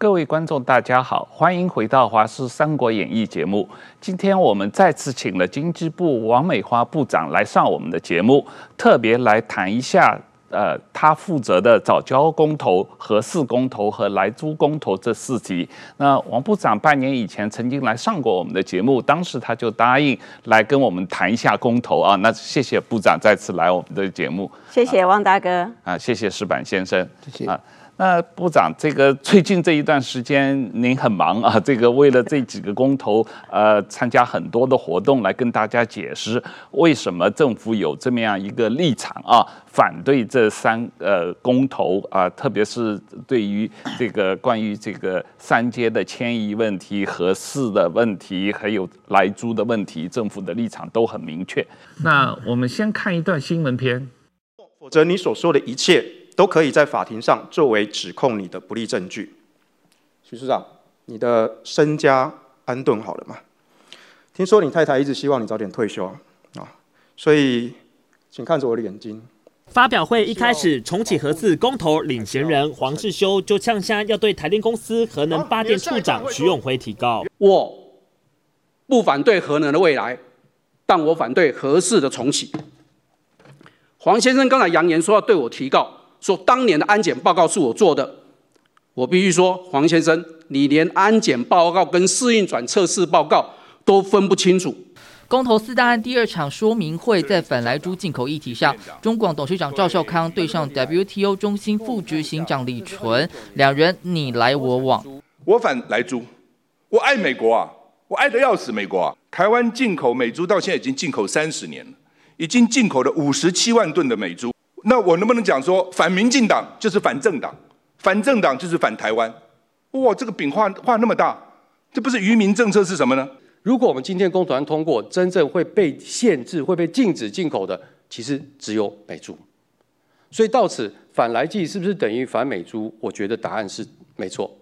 各位观众，大家好，欢迎回到《华视三国演义》节目。今天我们再次请了经济部王美花部长来上我们的节目，特别来谈一下。呃，他负责的早交公投、和四公投和来租公投这四题。那王部长半年以前曾经来上过我们的节目，当时他就答应来跟我们谈一下公投啊。那谢谢部长再次来我们的节目。谢谢汪大哥。啊，谢谢石板先生。谢谢。啊那部长，这个最近这一段时间您很忙啊，这个为了这几个公投，呃，参加很多的活动来跟大家解释为什么政府有这么样一个立场啊，反对这三呃公投啊，特别是对于这个关于这个三阶的迁移问题、和四的问题，还有来租的问题，政府的立场都很明确。那我们先看一段新闻片，否则你所说的一切。都可以在法庭上作为指控你的不利证据。徐市长，你的身家安顿好了吗？听说你太太一直希望你早点退休啊，所以请看着我的眼睛。发表会一开始，重启核四公投领衔人黄世修就呛下要对台电公司核能发电处长徐永辉提告：我不反对核能的未来，但我反对核四的重启。黄先生刚才扬言说要对我提告。说当年的安检报告是我做的，我必须说，黄先生，你连安检报告跟试运转测试报告都分不清楚。公投四大案第二场说明会在反莱猪进口议题上，中广董事长赵少康对上 WTO 中心副执行长李纯，两人你来我往。我反莱猪，我爱美国啊，我爱得要死美国啊。台湾进口美猪到现在已经进口三十年了，已经进口了五十七万吨的美猪。那我能不能讲说反民进党就是反政党，反政党就是反台湾？哇，这个饼画画那么大，这不是愚民政策是什么呢？如果我们今天公投案通过，真正会被限制、会被禁止进口的，其实只有美猪。所以到此反来剂是不是等于反美猪？我觉得答案是没错。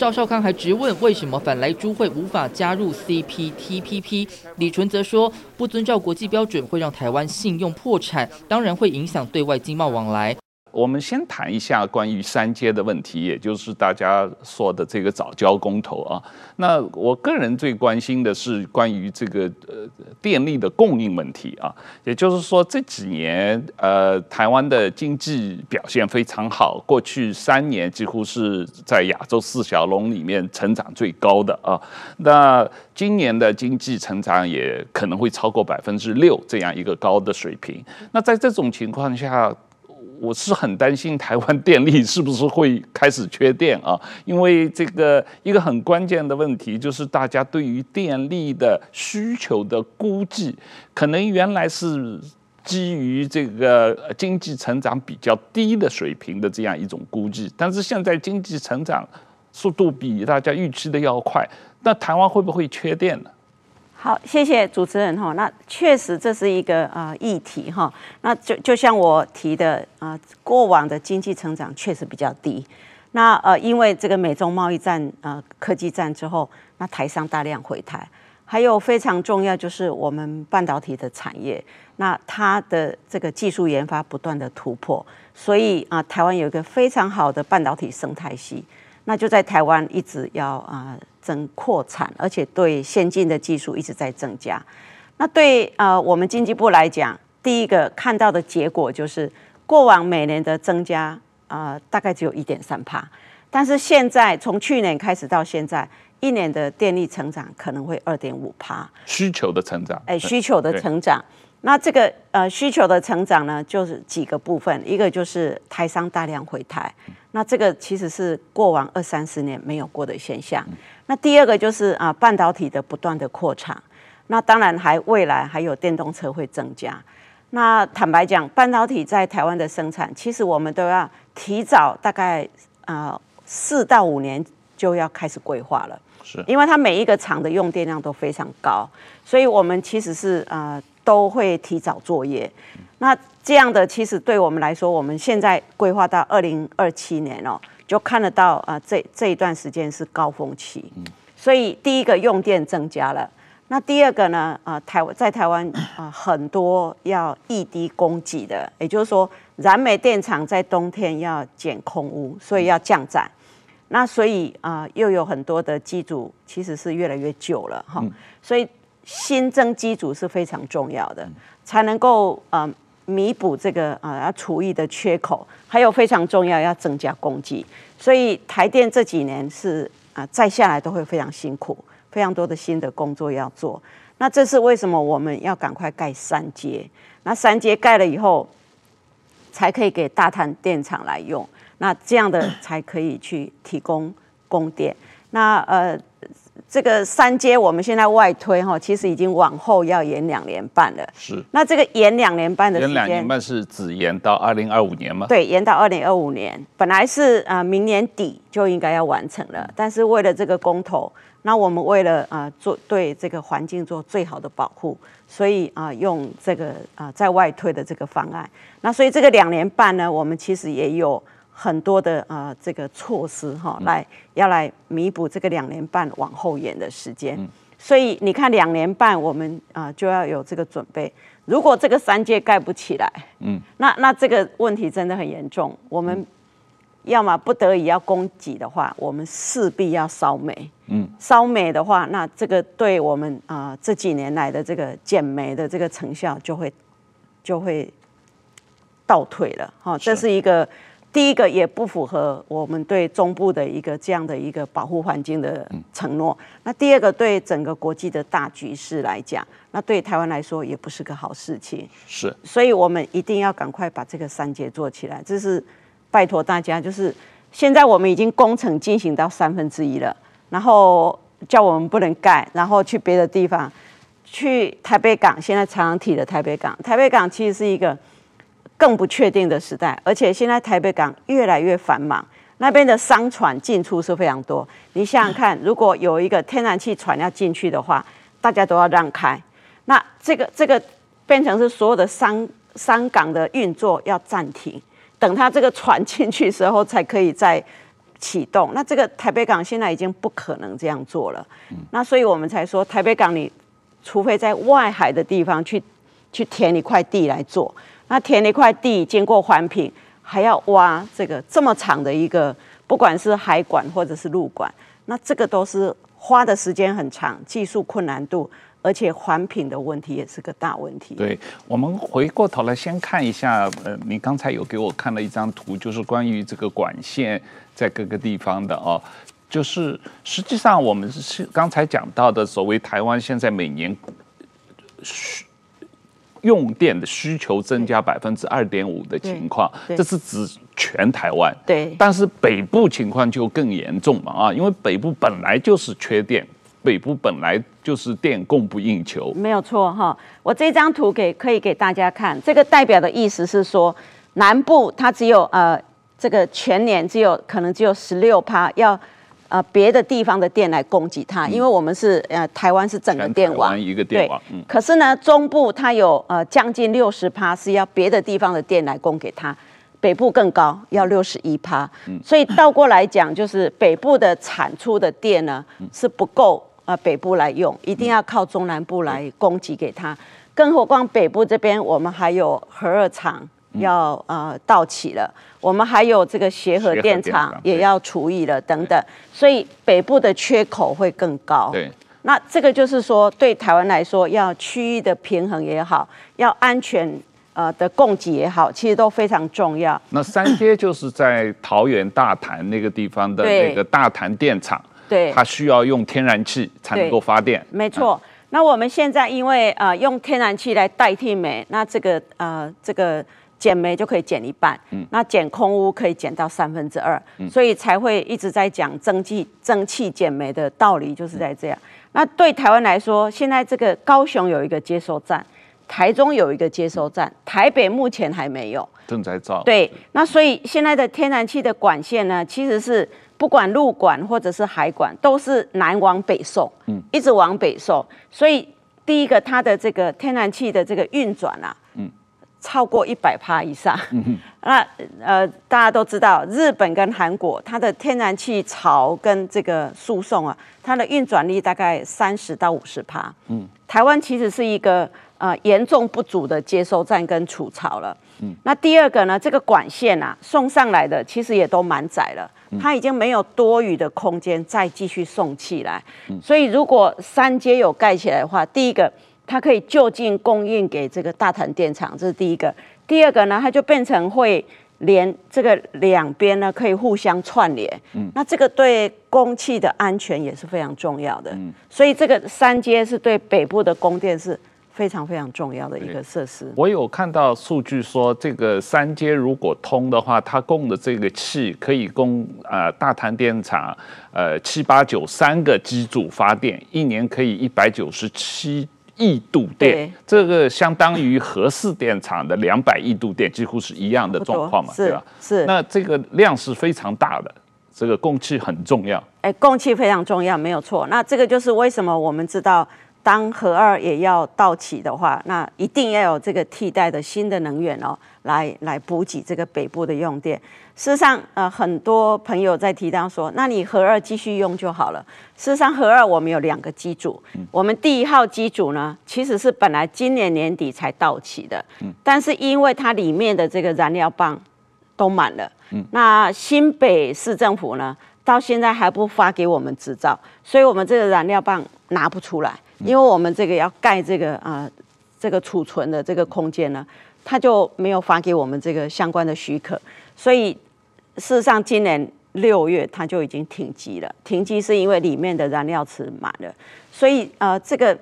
赵少康还直问，为什么反来猪会无法加入 CPTPP？李纯则说，不遵照国际标准会让台湾信用破产，当然会影响对外经贸往来。我们先谈一下关于三阶的问题，也就是大家说的这个藻礁公投啊。那我个人最关心的是关于这个呃电力的供应问题啊。也就是说这几年呃台湾的经济表现非常好，过去三年几乎是在亚洲四小龙里面成长最高的啊。那今年的经济成长也可能会超过百分之六这样一个高的水平。那在这种情况下，我是很担心台湾电力是不是会开始缺电啊？因为这个一个很关键的问题就是大家对于电力的需求的估计，可能原来是基于这个经济成长比较低的水平的这样一种估计，但是现在经济成长速度比大家预期的要快，那台湾会不会缺电呢？好，谢谢主持人哈。那确实这是一个呃议题哈。那就就像我提的啊，过往的经济成长确实比较低。那呃，因为这个美中贸易战呃科技战之后，那台商大量回台，还有非常重要就是我们半导体的产业，那它的这个技术研发不断的突破，所以啊，台湾有一个非常好的半导体生态系。那就在台湾一直要啊增扩产，而且对先进的技术一直在增加。那对呃我们经济部来讲，第一个看到的结果就是过往每年的增加啊、呃、大概只有一点三趴，但是现在从去年开始到现在，一年的电力成长可能会二点五趴。需求的成长，哎，需求的成长。那这个呃需求的成长呢，就是几个部分，一个就是台商大量回台，那这个其实是过往二三十年没有过的现象。那第二个就是啊半导体的不断的扩厂，那当然还未来还有电动车会增加。那坦白讲，半导体在台湾的生产，其实我们都要提早大概啊四到五年就要开始规划了，是因为它每一个厂的用电量都非常高，所以我们其实是啊。都会提早作业，那这样的其实对我们来说，我们现在规划到二零二七年哦，就看得到啊，这这一段时间是高峰期，所以第一个用电增加了，那第二个呢啊，台在台湾啊很多要异地供给的，也就是说燃煤电厂在冬天要减空污，所以要降载。那所以啊、呃，又有很多的机组其实是越来越旧了哈，嗯、所以新增机组是非常重要的，才能够啊。呃弥补这个啊要除役的缺口，还有非常重要要增加供给，所以台电这几年是啊再下来都会非常辛苦，非常多的新的工作要做。那这是为什么我们要赶快盖三阶？那三阶盖了以后，才可以给大潭电厂来用，那这样的才可以去提供供电。那呃。这个三阶我们现在外推哈，其实已经往后要延两年半了。是。那这个延两年半的时间，延两年半是只延到二零二五年吗？对，延到二零二五年。本来是啊、呃，明年底就应该要完成了，但是为了这个公投，那我们为了啊、呃、做对这个环境做最好的保护，所以啊、呃、用这个啊、呃、在外推的这个方案。那所以这个两年半呢，我们其实也有。很多的啊、呃，这个措施哈，来要来弥补这个两年半往后延的时间。嗯、所以你看，两年半我们啊、呃、就要有这个准备。如果这个三界盖不起来，嗯，那那这个问题真的很严重。我们要么不得已要供给的话，我们势必要烧煤。嗯，烧煤的话，那这个对我们啊、呃、这几年来的这个减煤的这个成效就会就会倒退了。哈，这是一个。第一个也不符合我们对中部的一个这样的一个保护环境的承诺。那第二个对整个国际的大局势来讲，那对台湾来说也不是个好事情。是，所以我们一定要赶快把这个三节做起来。这是拜托大家，就是现在我们已经工程进行到三分之一了，然后叫我们不能盖，然后去别的地方，去台北港。现在常常提的台北港，台北港其实是一个。更不确定的时代，而且现在台北港越来越繁忙，那边的商船进出是非常多。你想想看，如果有一个天然气船要进去的话，大家都要让开，那这个这个变成是所有的商商港的运作要暂停，等它这个船 进去时候才可以再启动。那这个台北港现在已经不可能这样做了，那所以我们才说台北港，你除非在外海的地方去去填一块地来做。那填了一块地，经过环评，还要挖这个这么长的一个，不管是海管或者是陆管，那这个都是花的时间很长，技术困难度，而且环评的问题也是个大问题。对，我们回过头来先看一下，呃，你刚才有给我看了一张图，就是关于这个管线在各个地方的哦，就是实际上我们是刚才讲到的，所谓台湾现在每年用电的需求增加百分之二点五的情况，这是指全台湾。对，但是北部情况就更严重嘛啊，因为北部本来就是缺电，北部本来就是电供不应求。没有错哈，我这张图给可以给大家看，这个代表的意思是说，南部它只有呃这个全年只有可能只有十六趴要。呃，别的地方的电来供给它，因为我们是呃台湾是整个电网，一个电网。嗯。可是呢，中部它有呃将近六十趴是要别的地方的电来供给它，北部更高，要六十一趴。嗯。所以倒过来讲，就是北部的产出的电呢是不够呃北部来用，一定要靠中南部来供给给它。更何况北部这边我们还有核二厂。要呃到期了，我们还有这个协和电厂也要除役了等等，所以北部的缺口会更高。对，那这个就是说，对台湾来说，要区域的平衡也好，要安全呃的供给也好，其实都非常重要。那三阶就是在桃园大潭那个地方的 那个大潭电厂，对，它需要用天然气才能够发电。没错。嗯、那我们现在因为呃用天然气来代替煤，那这个呃这个。减煤就可以减一半，嗯，那减空污可以减到三分之二，嗯，所以才会一直在讲蒸汽蒸汽减煤的道理，就是在这样。那对台湾来说，现在这个高雄有一个接收站，台中有一个接收站，台北目前还没有，正在造。对，那所以现在的天然气的管线呢，其实是不管陆管或者是海管，都是南往北送，嗯，一直往北送。所以第一个，它的这个天然气的这个运转啊，嗯。超过一百趴以上，嗯、那呃，大家都知道，日本跟韩国它的天然气槽跟这个输送啊，它的运转率大概三十到五十趴。嗯，台湾其实是一个呃严重不足的接收站跟储槽了。嗯，那第二个呢，这个管线啊送上来的其实也都满载了，它已经没有多余的空间再继续送气来。嗯，所以如果三阶有盖起来的话，第一个它可以就近供应给这个大潭电厂，这是第一个。第二个呢，它就变成会连这个两边呢可以互相串联。嗯，那这个对供气的安全也是非常重要的。嗯，所以这个三阶是对北部的供电是。非常非常重要的一个设施。我有看到数据说，这个三阶如果通的话，它供的这个气可以供呃大潭电厂呃七八九三个机组发电，一年可以一百九十七亿度电，这个相当于核四电厂的两百亿度电，几乎是一样的状况嘛，对吧？是。那这个量是非常大的，这个供气很重要。哎，供气非常重要，没有错。那这个就是为什么我们知道。当核二也要到期的话，那一定要有这个替代的新的能源哦，来来补给这个北部的用电。事实上，呃，很多朋友在提到说，那你核二继续用就好了。事实上，核二我们有两个机组，我们第一号机组呢，其实是本来今年年底才到期的，但是因为它里面的这个燃料棒都满了，那新北市政府呢，到现在还不发给我们执照，所以我们这个燃料棒拿不出来。因为我们这个要盖这个啊、呃，这个储存的这个空间呢，他就没有发给我们这个相关的许可，所以事实上今年六月它就已经停机了。停机是因为里面的燃料池满了，所以呃，这个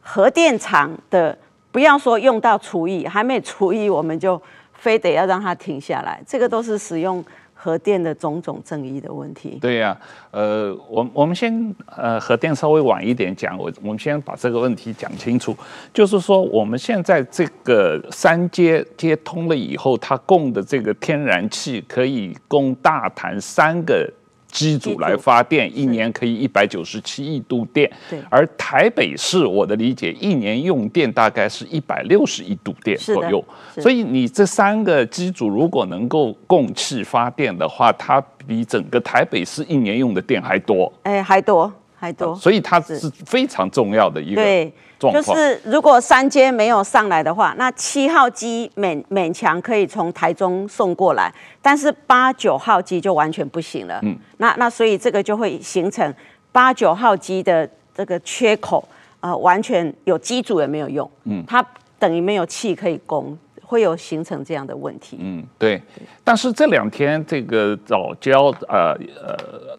核电厂的不要说用到除役，还没除役，我们就非得要让它停下来，这个都是使用。核电的种种争议的问题。对呀、呃，我我们先呃，核电稍微晚一点讲，我我们先把这个问题讲清楚。就是说，我们现在这个三接接通了以后，它供的这个天然气可以供大潭三个。机组来发电，一年可以一百九十七亿度电。对，而台北市，我的理解，一年用电大概是一百六十亿度电左右。所以你这三个机组如果能够供气发电的话，它比整个台北市一年用的电还多。哎，还多。还多，所以它是非常重要的一个对，就是如果三阶没有上来的话，那七号机勉勉强可以从台中送过来，但是八九号机就完全不行了。嗯，那那所以这个就会形成八九号机的这个缺口，呃，完全有机组也没有用。嗯，它等于没有气可以供。会有形成这样的问题。嗯，对。但是这两天，这个早教呃呃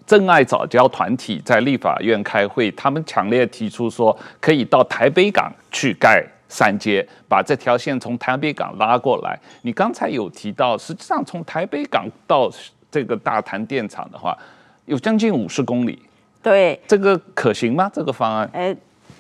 珍爱早教团体在立法院开会，他们强烈提出说，可以到台北港去盖三街，把这条线从台北港拉过来。你刚才有提到，实际上从台北港到这个大潭电厂的话，有将近五十公里。对，这个可行吗？这个方案？呃，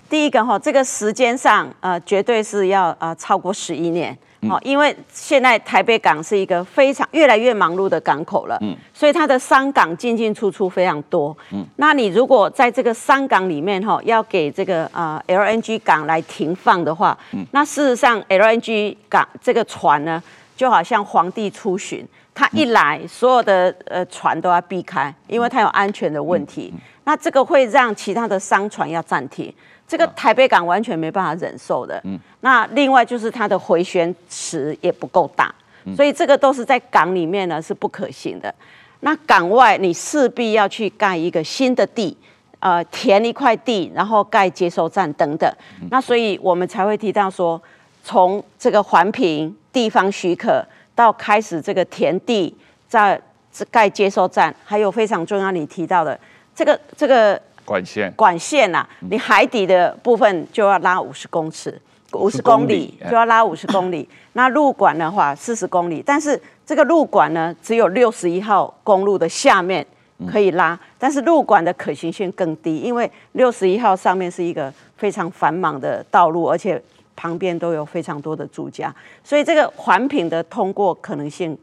第一个哈，这个时间上呃，绝对是要呃超过十一年。好，因为现在台北港是一个非常越来越忙碌的港口了，嗯，所以它的商港进进出出非常多，嗯，那你如果在这个商港里面哈，要给这个呃 LNG 港来停放的话，嗯，那事实上 LNG 港这个船呢，就好像皇帝出巡，他一来，所有的呃船都要避开，因为它有安全的问题，那这个会让其他的商船要暂停。这个台北港完全没办法忍受的。嗯，那另外就是它的回旋池也不够大，所以这个都是在港里面呢是不可行的。那港外你势必要去盖一个新的地，呃，填一块地，然后盖接收站等等。那所以我们才会提到说，从这个环评地方许可到开始这个填地，在盖接收站，还有非常重要你提到的这个这个。管线管线呐、啊，你海底的部分就要拉五十公尺，五十公里就要拉五十公里。那路管的话四十公里，但是这个路管呢，只有六十一号公路的下面可以拉，但是路管的可行性更低，因为六十一号上面是一个非常繁忙的道路，而且旁边都有非常多的住家，所以这个环评的通过可能性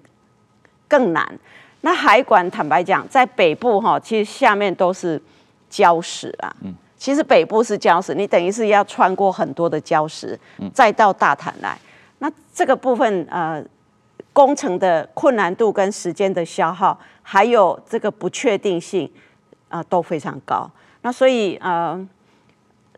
更难。那海管坦白讲，在北部哈，其实下面都是。礁石啊，嗯其实北部是礁石，你等于是要穿过很多的礁石，再到大潭来。那这个部分呃，工程的困难度跟时间的消耗，还有这个不确定性啊、呃，都非常高。那所以呃，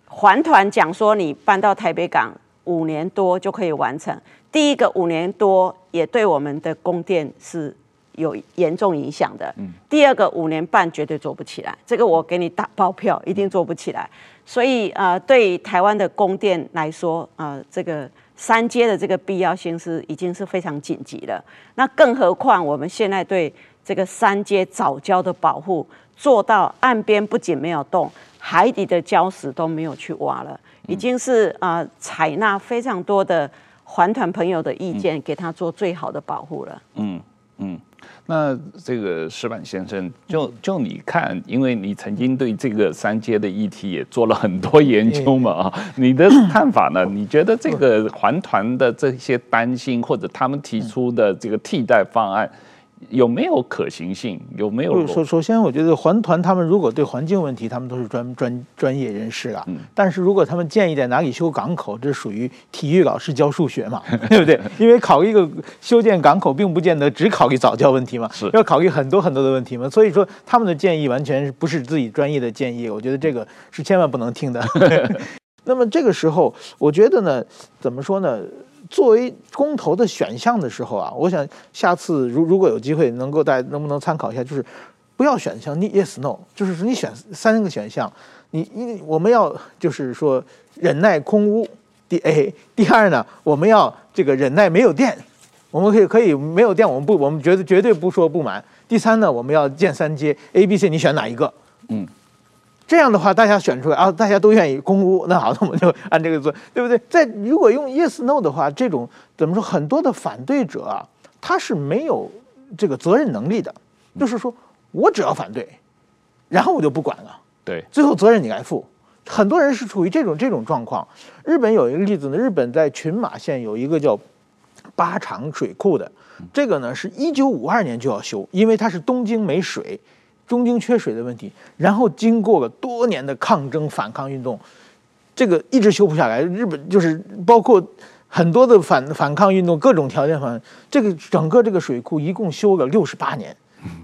环团讲说你搬到台北港五年多就可以完成。第一个五年多也对我们的供电是有严重影响的。嗯第二个五年半绝对做不起来，这个我给你打包票，一定做不起来。所以呃，对台湾的供电来说，呃，这个三阶的这个必要性是已经是非常紧急了。那更何况我们现在对这个三阶早礁的保护做到岸边不仅没有动，海底的礁石都没有去挖了，已经是呃采纳非常多的环团朋友的意见，给他做最好的保护了。嗯嗯，那这个石板先生，就就你看，因为你曾经对这个三阶的议题也做了很多研究嘛啊，你的看法呢？你觉得这个环团的这些担心，或者他们提出的这个替代方案？有没有可行性？有没有？首首先，我觉得环团他们如果对环境问题，他们都是专专专业人士啊。嗯。但是如果他们建议在哪里修港口，这属于体育老师教数学嘛，对不对？因为考虑一个修建港口，并不见得只考虑早教问题嘛，是要考虑很多很多的问题嘛。所以说，他们的建议完全不是自己专业的建议，我觉得这个是千万不能听的。那么这个时候，我觉得呢，怎么说呢？作为公投的选项的时候啊，我想下次如如果有机会能够大家能不能参考一下，就是不要选项你 yes no，就是说你选三个选项，你一我们要就是说忍耐空屋，第 A，第二呢，我们要这个忍耐没有电，我们可以可以没有电，我们不我们绝对绝对不说不满，第三呢，我们要建三阶 A B C，你选哪一个？嗯。这样的话，大家选出来啊，大家都愿意公屋，那好，那我们就按这个做，对不对？在如果用 yes no 的话，这种怎么说？很多的反对者啊，他是没有这个责任能力的，就是说我只要反对，然后我就不管了，对，最后责任你来负。很多人是处于这种这种状况。日本有一个例子呢，日本在群马县有一个叫八长水库的，这个呢是一九五二年就要修，因为它是东京没水。东京缺水的问题，然后经过了多年的抗争反抗运动，这个一直修不下来。日本就是包括很多的反反抗运动，各种条件反，这个整个这个水库一共修了六十八年，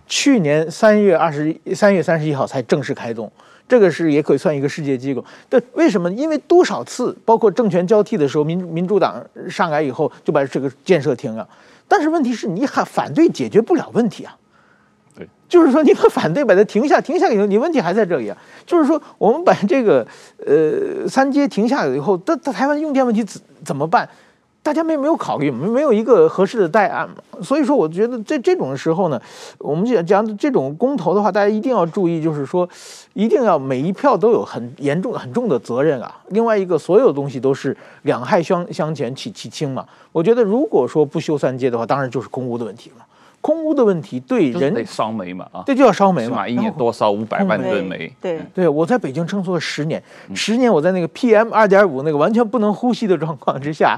去年三月二十三月三十一号才正式开动。这个是也可以算一个世界机构。但为什么？因为多少次，包括政权交替的时候，民民主党上来以后就把这个建设停了。但是问题是你还反对解决不了问题啊。就是说，你们反对把它停下，停下以后，你问题还在这里啊。就是说，我们把这个呃三阶停下来以后，这这台湾用电问题怎怎么办？大家没没有考虑，没没有一个合适的代案嘛。所以说，我觉得在这种时候呢，我们讲讲这种公投的话，大家一定要注意，就是说，一定要每一票都有很严重、很重的责任啊。另外一个，所有东西都是两害相相权取其轻嘛。我觉得，如果说不修三阶的话，当然就是空屋的问题了。空污的问题对人得烧煤嘛啊，这，就要烧煤嘛，一年多烧五百万吨煤。对对，我在北京生活了十年，十年我在那个 PM 二点五那个完全不能呼吸的状况之下，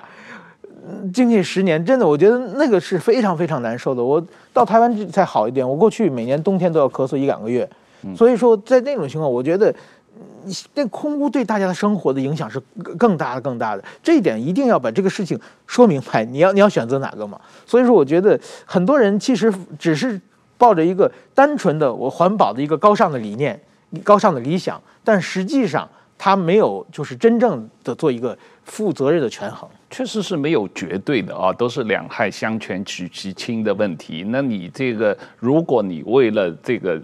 经历十年，真的我觉得那个是非常非常难受的。我到台湾才好一点，我过去每年冬天都要咳嗽一两个月，所以说在那种情况，我觉得。那空污对大家的生活的影响是更大的、更大的，这一点一定要把这个事情说明白。你要你要选择哪个嘛？所以说，我觉得很多人其实只是抱着一个单纯的我环保的一个高尚的理念、高尚的理想，但实际上他没有就是真正的做一个负责任的权衡。确实是没有绝对的啊，都是两害相权取其轻的问题。那你这个，如果你为了这个。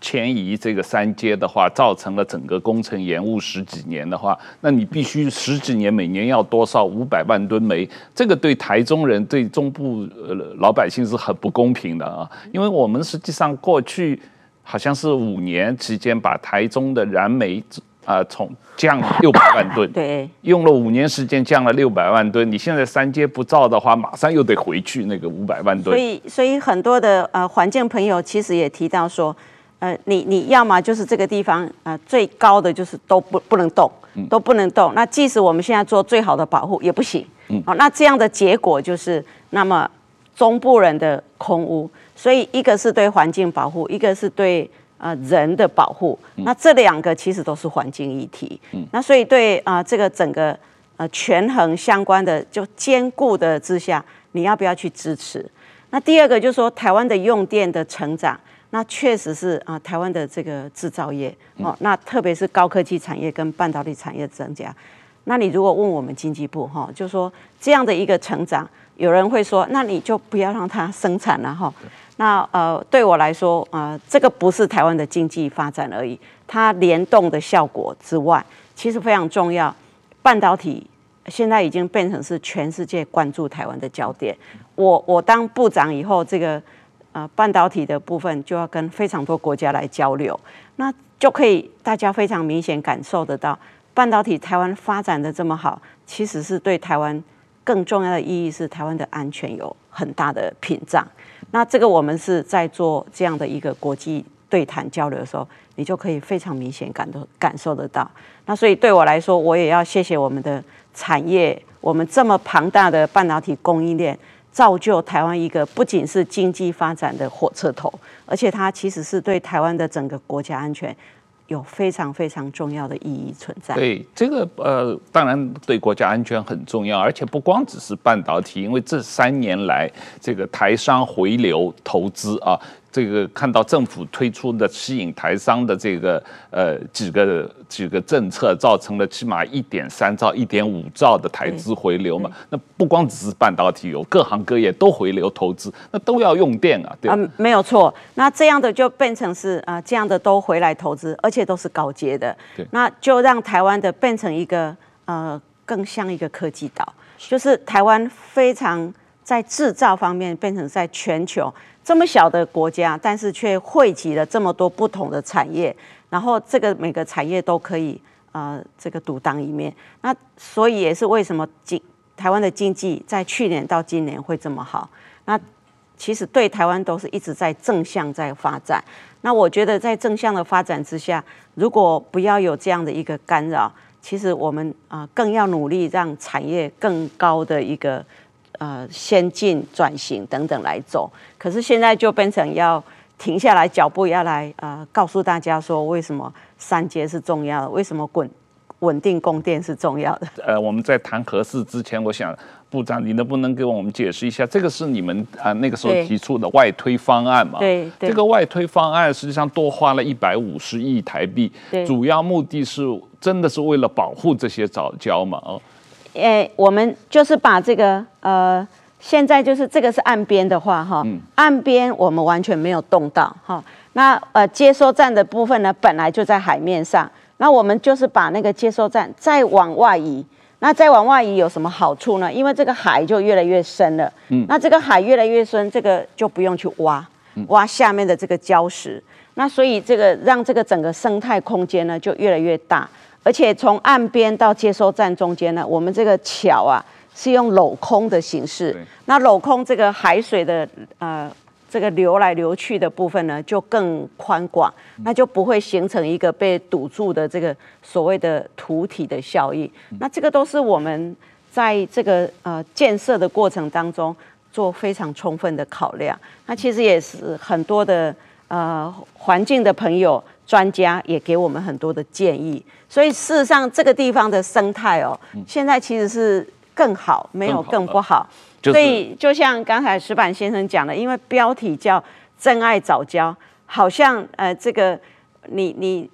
迁移这个三阶的话，造成了整个工程延误十几年的话，那你必须十几年每年要多少五百万吨煤，这个对台中人、对中部呃老百姓是很不公平的啊！因为我们实际上过去好像是五年期间把台中的燃煤啊从降六百万吨，对，用了五年时间降了六百万吨，你现在三阶不造的话，马上又得回去那个五百万吨。所以，所以很多的呃环境朋友其实也提到说。呃，你你要么就是这个地方呃最高的就是都不不能动，都不能动。那即使我们现在做最好的保护也不行。嗯，好，那这样的结果就是，那么中部人的空屋，所以一个是对环境保护，一个是对呃人的保护。那这两个其实都是环境议题。嗯，那所以对啊、呃、这个整个呃权衡相关的就兼顾的之下，你要不要去支持？那第二个就是说台湾的用电的成长。那确实是啊，台湾的这个制造业哦，那特别是高科技产业跟半导体产业增加，那你如果问我们经济部哈，就说这样的一个成长，有人会说，那你就不要让它生产了哈。那呃，对我来说啊、呃，这个不是台湾的经济发展而已，它联动的效果之外，其实非常重要。半导体现在已经变成是全世界关注台湾的焦点。我我当部长以后，这个呃半导体的部分就要跟非常多国家来交流，那就可以大家非常明显感受得到。半导体台湾发展的这么好，其实是对台湾更重要的意义是台湾的安全有很大的屏障。那这个我们是在做这样的一个国际对谈交流的时候，你就可以非常明显感到感受得到。那所以对我来说，我也要谢谢我们的产业，我们这么庞大的半导体供应链，造就台湾一个不仅是经济发展的火车头，而且它其实是对台湾的整个国家安全。有非常非常重要的意义存在。对这个呃，当然对国家安全很重要，而且不光只是半导体，因为这三年来这个台商回流投资啊。这个看到政府推出的吸引台商的这个呃几个几个政策，造成了起码一点三兆、一点五兆的台资回流嘛。那不光只是半导体，有各行各业都回流投资，那都要用电啊，对吧？嗯，没有错。那这样的就变成是啊、呃，这样的都回来投资，而且都是高阶的。对，那就让台湾的变成一个呃更像一个科技岛，就是台湾非常在制造方面变成在全球。这么小的国家，但是却汇集了这么多不同的产业，然后这个每个产业都可以呃这个独当一面。那所以也是为什么经台湾的经济在去年到今年会这么好。那其实对台湾都是一直在正向在发展。那我觉得在正向的发展之下，如果不要有这样的一个干扰，其实我们啊、更要努力让产业更高的一个。呃，先进转型等等来走，可是现在就变成要停下来脚步，要来呃告诉大家说，为什么三阶是重要的，为什么稳稳定供电是重要的。呃，我们在谈核四之前，我想部长，你能不能给我们解释一下，这个是你们啊、呃、那个时候提出的外推方案嘛？对，对，这个外推方案实际上多花了一百五十亿台币，主要目的是真的是为了保护这些藻礁嘛？哦。诶，我们就是把这个呃，现在就是这个是岸边的话哈，岸边我们完全没有动到哈。那呃接收站的部分呢，本来就在海面上，那我们就是把那个接收站再往外移。那再往外移有什么好处呢？因为这个海就越来越深了，嗯，那这个海越来越深，这个就不用去挖挖下面的这个礁石，那所以这个让这个整个生态空间呢就越来越大。而且从岸边到接收站中间呢，我们这个桥啊是用镂空的形式。那镂空这个海水的呃这个流来流去的部分呢，就更宽广，那就不会形成一个被堵住的这个所谓的土体的效应。那这个都是我们在这个呃建设的过程当中做非常充分的考量。那其实也是很多的呃环境的朋友。专家也给我们很多的建议，所以事实上这个地方的生态哦，现在其实是更好，没有更不好。所以就像刚才石板先生讲的，因为标题叫“真爱早教”，好像呃这个你你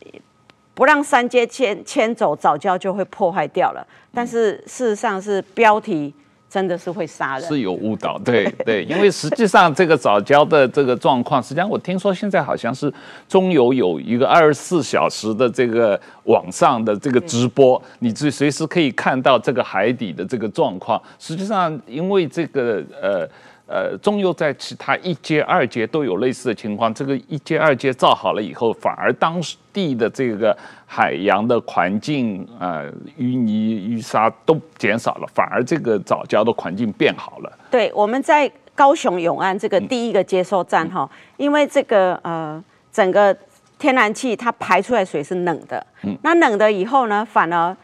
不让三接迁迁走早教就会破坏掉了，但是事实上是标题。真的是会杀人，是有误导，对对，因为实际上这个早教的这个状况，实际上我听说现在好像是中游有一个二十四小时的这个网上的这个直播，你随随时可以看到这个海底的这个状况。实际上，因为这个呃。呃，中油在其他一阶、二阶都有类似的情况。这个一阶、二阶造好了以后，反而当地的这个海洋的环境，呃，淤泥、淤沙都减少了，反而这个藻礁的环境变好了。对，我们在高雄永安这个第一个接收站哈，嗯、因为这个呃，整个天然气它排出来水是冷的，嗯，那冷的以后呢，反而。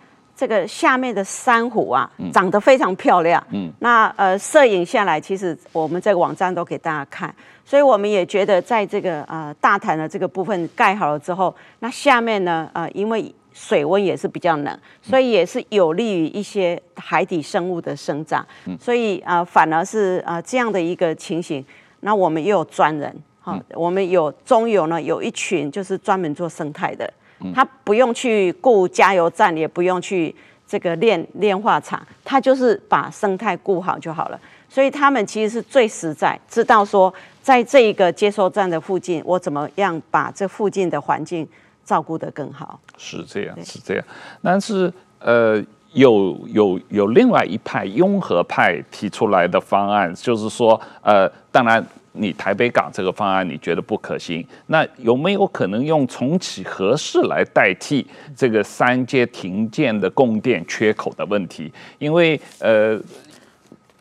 这个下面的珊瑚啊，长得非常漂亮。嗯，那呃，摄影下来，其实我们这个网站都给大家看，所以我们也觉得，在这个呃大潭的这个部分盖好了之后，那下面呢，呃，因为水温也是比较冷，所以也是有利于一些海底生物的生长。嗯，所以啊、呃，反而是啊、呃、这样的一个情形，那我们又有专人，哈、哦，我们有中游呢，有一群就是专门做生态的。他不用去雇加油站，也不用去这个炼炼化厂，他就是把生态顾好就好了。所以他们其实是最实在，知道说在这一个接收站的附近，我怎么样把这附近的环境照顾得更好。是这样，是这样。但是呃，有有有另外一派拥和派提出来的方案，就是说呃，当然。你台北港这个方案你觉得不可行？那有没有可能用重启核四来代替这个三阶停建的供电缺口的问题？因为呃，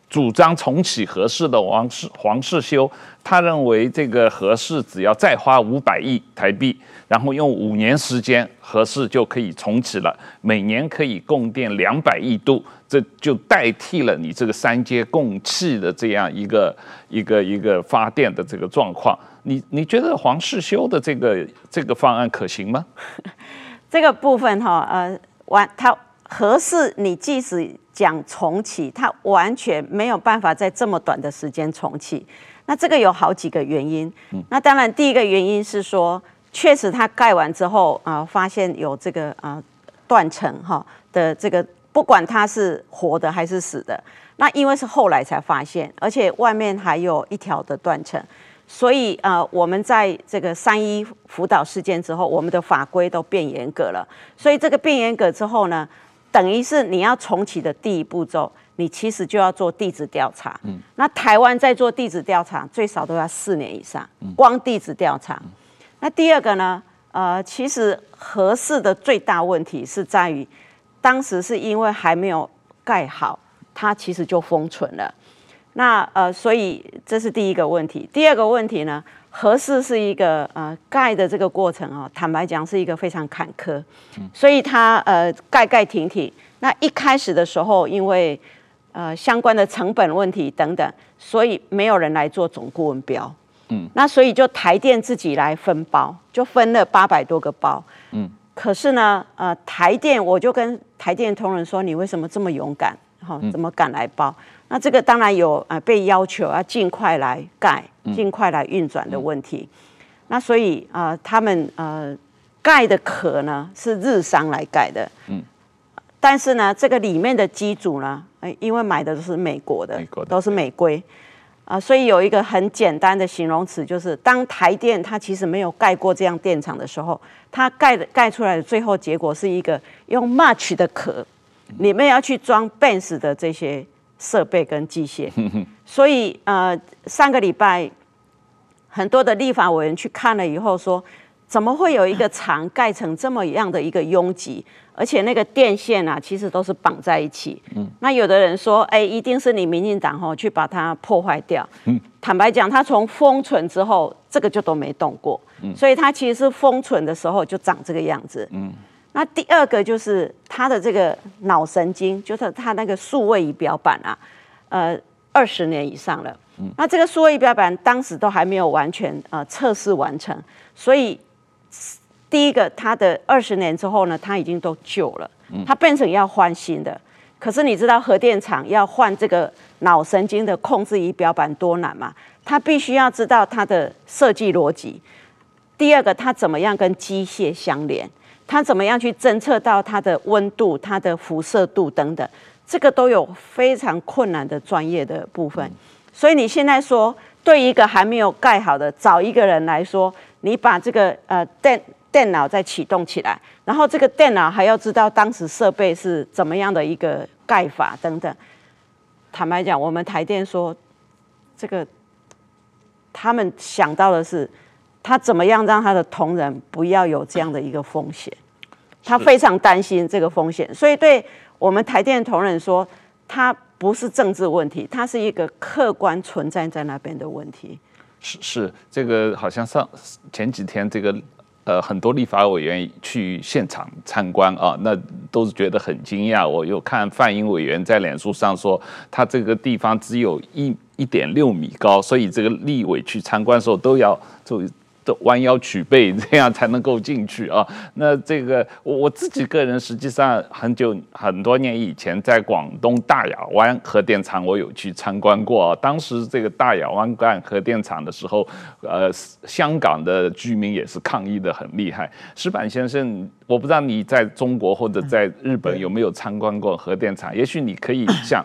主张重启核四的黄世黄世修，他认为这个核四只要再花五百亿台币，然后用五年时间，核四就可以重启了，每年可以供电两百亿度。这就代替了你这个三阶供气的这样一个一个一个发电的这个状况，你你觉得黄世修的这个这个方案可行吗？这个部分哈，呃，完它合适，你即使讲重启，它完全没有办法在这么短的时间重启。那这个有好几个原因。那当然，第一个原因是说，确实它盖完之后啊，呃，发现有这个啊断层哈的这个。不管它是活的还是死的，那因为是后来才发现，而且外面还有一条的断层，所以呃，我们在这个三一福岛事件之后，我们的法规都变严格了。所以这个变严格之后呢，等于是你要重启的第一步骤，你其实就要做地质调查。嗯。那台湾在做地质调查，最少都要四年以上，光地质调查。那第二个呢，呃，其实合适的最大问题是在于。当时是因为还没有盖好，它其实就封存了。那呃，所以这是第一个问题。第二个问题呢，核四是一个呃盖的这个过程哦，坦白讲是一个非常坎坷，所以它呃盖盖停停。那一开始的时候，因为呃相关的成本问题等等，所以没有人来做总顾问标。嗯，那所以就台电自己来分包，就分了八百多个包。嗯。可是呢，呃，台电我就跟台电同仁说，你为什么这么勇敢？哈，怎么敢来包？嗯、那这个当然有啊、呃，被要求要尽快来盖、尽快来运转的问题。嗯、那所以啊、呃，他们呃盖的壳呢是日商来盖的，嗯，但是呢，这个里面的机组呢，因为买的都是美国的，美国的都是美规。啊，所以有一个很简单的形容词，就是当台电它其实没有盖过这样电厂的时候，它盖的盖出来的最后结果是一个用 March 的壳，里面要去装 Benz 的这些设备跟机械。所以呃，上个礼拜很多的立法委员去看了以后说，怎么会有一个厂盖成这么样的一个拥挤？而且那个电线啊，其实都是绑在一起。嗯，那有的人说，哎，一定是你民进党吼去把它破坏掉。嗯，坦白讲，它从封存之后，这个就都没动过。嗯，所以它其实是封存的时候就长这个样子。嗯，那第二个就是它的这个脑神经，就是它那个数位仪表板啊，呃，二十年以上了。嗯，那这个数位仪表板当时都还没有完全呃测试完成，所以。第一个，它的二十年之后呢，它已经都旧了，它变成要换新的。可是你知道核电厂要换这个脑神经的控制仪表板多难吗？它必须要知道它的设计逻辑。第二个，它怎么样跟机械相连？它怎么样去侦测到它的温度、它的辐射度等等？这个都有非常困难的专业的部分。所以你现在说，对一个还没有盖好的，找一个人来说，你把这个呃电。电脑再启动起来，然后这个电脑还要知道当时设备是怎么样的一个盖法等等。坦白讲，我们台电说，这个他们想到的是，他怎么样让他的同仁不要有这样的一个风险，他非常担心这个风险，所以对我们台电同仁说，他不是政治问题，他是一个客观存在在那边的问题。是是，这个好像上前几天这个。呃，很多立法委员去现场参观啊，那都是觉得很惊讶。我有看范英委员在脸书上说，他这个地方只有一一点六米高，所以这个立委去参观的时候都要就弯腰曲背，这样才能够进去啊。那这个我我自己个人实际上很久很多年以前在广东大亚湾核电厂，我有去参观过啊。当时这个大亚湾干核电厂的时候，呃，香港的居民也是抗议的很厉害。石板先生，我不知道你在中国或者在日本有没有参观过核电厂，也许你可以 像。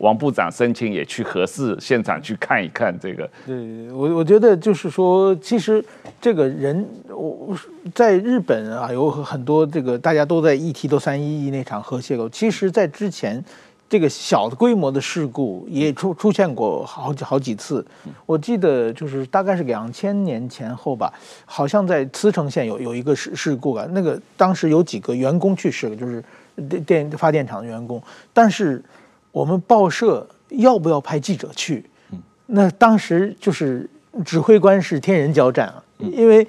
王部长申请也去核四现场去看一看这个。对，我我觉得就是说，其实这个人，我在日本啊，有很多这个大家都在议题都三一一那场核泄漏。其实，在之前，这个小的规模的事故也出出现过好几好几次。我记得就是大概是两千年前后吧，好像在茨城县有有一个事事故啊，那个当时有几个员工去世了，就是电电发电厂的员工，但是。我们报社要不要派记者去？那当时就是指挥官是天人交战啊，因为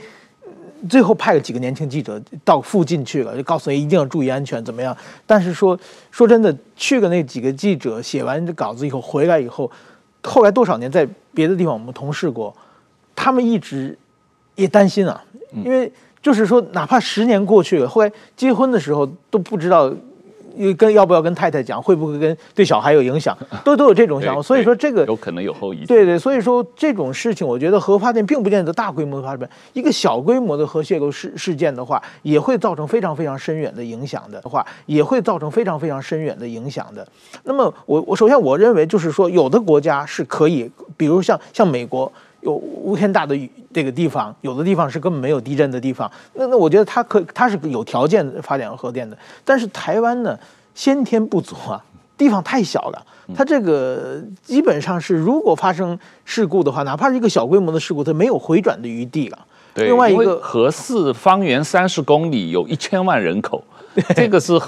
最后派了几个年轻记者到附近去了，就告诉你一定要注意安全，怎么样？但是说说真的，去了那几个记者写完这稿子以后回来以后，后来多少年在别的地方我们同事过，他们一直也担心啊，因为就是说哪怕十年过去了，后来结婚的时候都不知道。跟要不要跟太太讲，会不会跟对小孩有影响，都都有这种想法。所以说这个有可能有后遗症。对对，所以说这种事情，我觉得核发电并不见得大规模的发生，一个小规模的核泄漏事事件的话，也会造成非常非常深远的影响的话，也会造成非常非常深远的影响的。那么我我首先我认为就是说，有的国家是可以，比如像像美国。有无限大的这个地方，有的地方是根本没有地震的地方。那那我觉得它可它是有条件发展核电的。但是台湾呢，先天不足啊，地方太小了。它这个基本上是，如果发生事故的话，哪怕是一个小规模的事故，它没有回转的余地了。对，另外一个核四方圆三十公里有一千万人口，这个是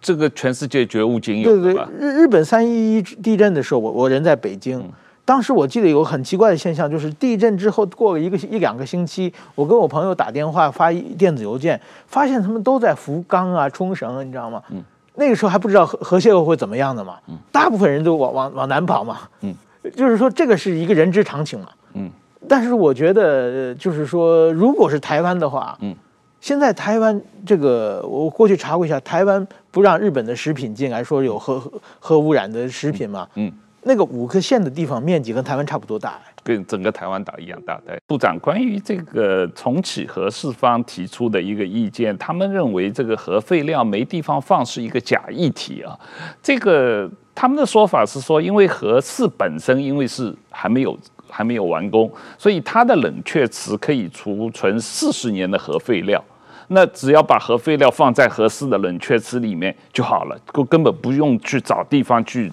这个全世界绝无仅有的。对对，日日本三一一地震的时候，我我人在北京。嗯当时我记得有个很奇怪的现象，就是地震之后过了一个一两个星期，我跟我朋友打电话发电子邮件，发现他们都在福冈啊、冲绳，你知道吗？嗯，那个时候还不知道核核泄漏会怎么样的嘛。嗯，大部分人都往往往南跑嘛。嗯，就是说这个是一个人之常情嘛。嗯，但是我觉得就是说，如果是台湾的话，嗯，现在台湾这个我过去查过一下，台湾不让日本的食品进来，说有核核核污染的食品嘛。嗯。那个五个县的地方面积跟台湾差不多大，跟整个台湾岛一样大。对，部长，关于这个重启核四方提出的一个意见，他们认为这个核废料没地方放是一个假议题啊。这个他们的说法是说，因为核四本身因为是还没有还没有完工，所以它的冷却池可以储存四十年的核废料。那只要把核废料放在核四的冷却池里面就好了，根根本不用去找地方去。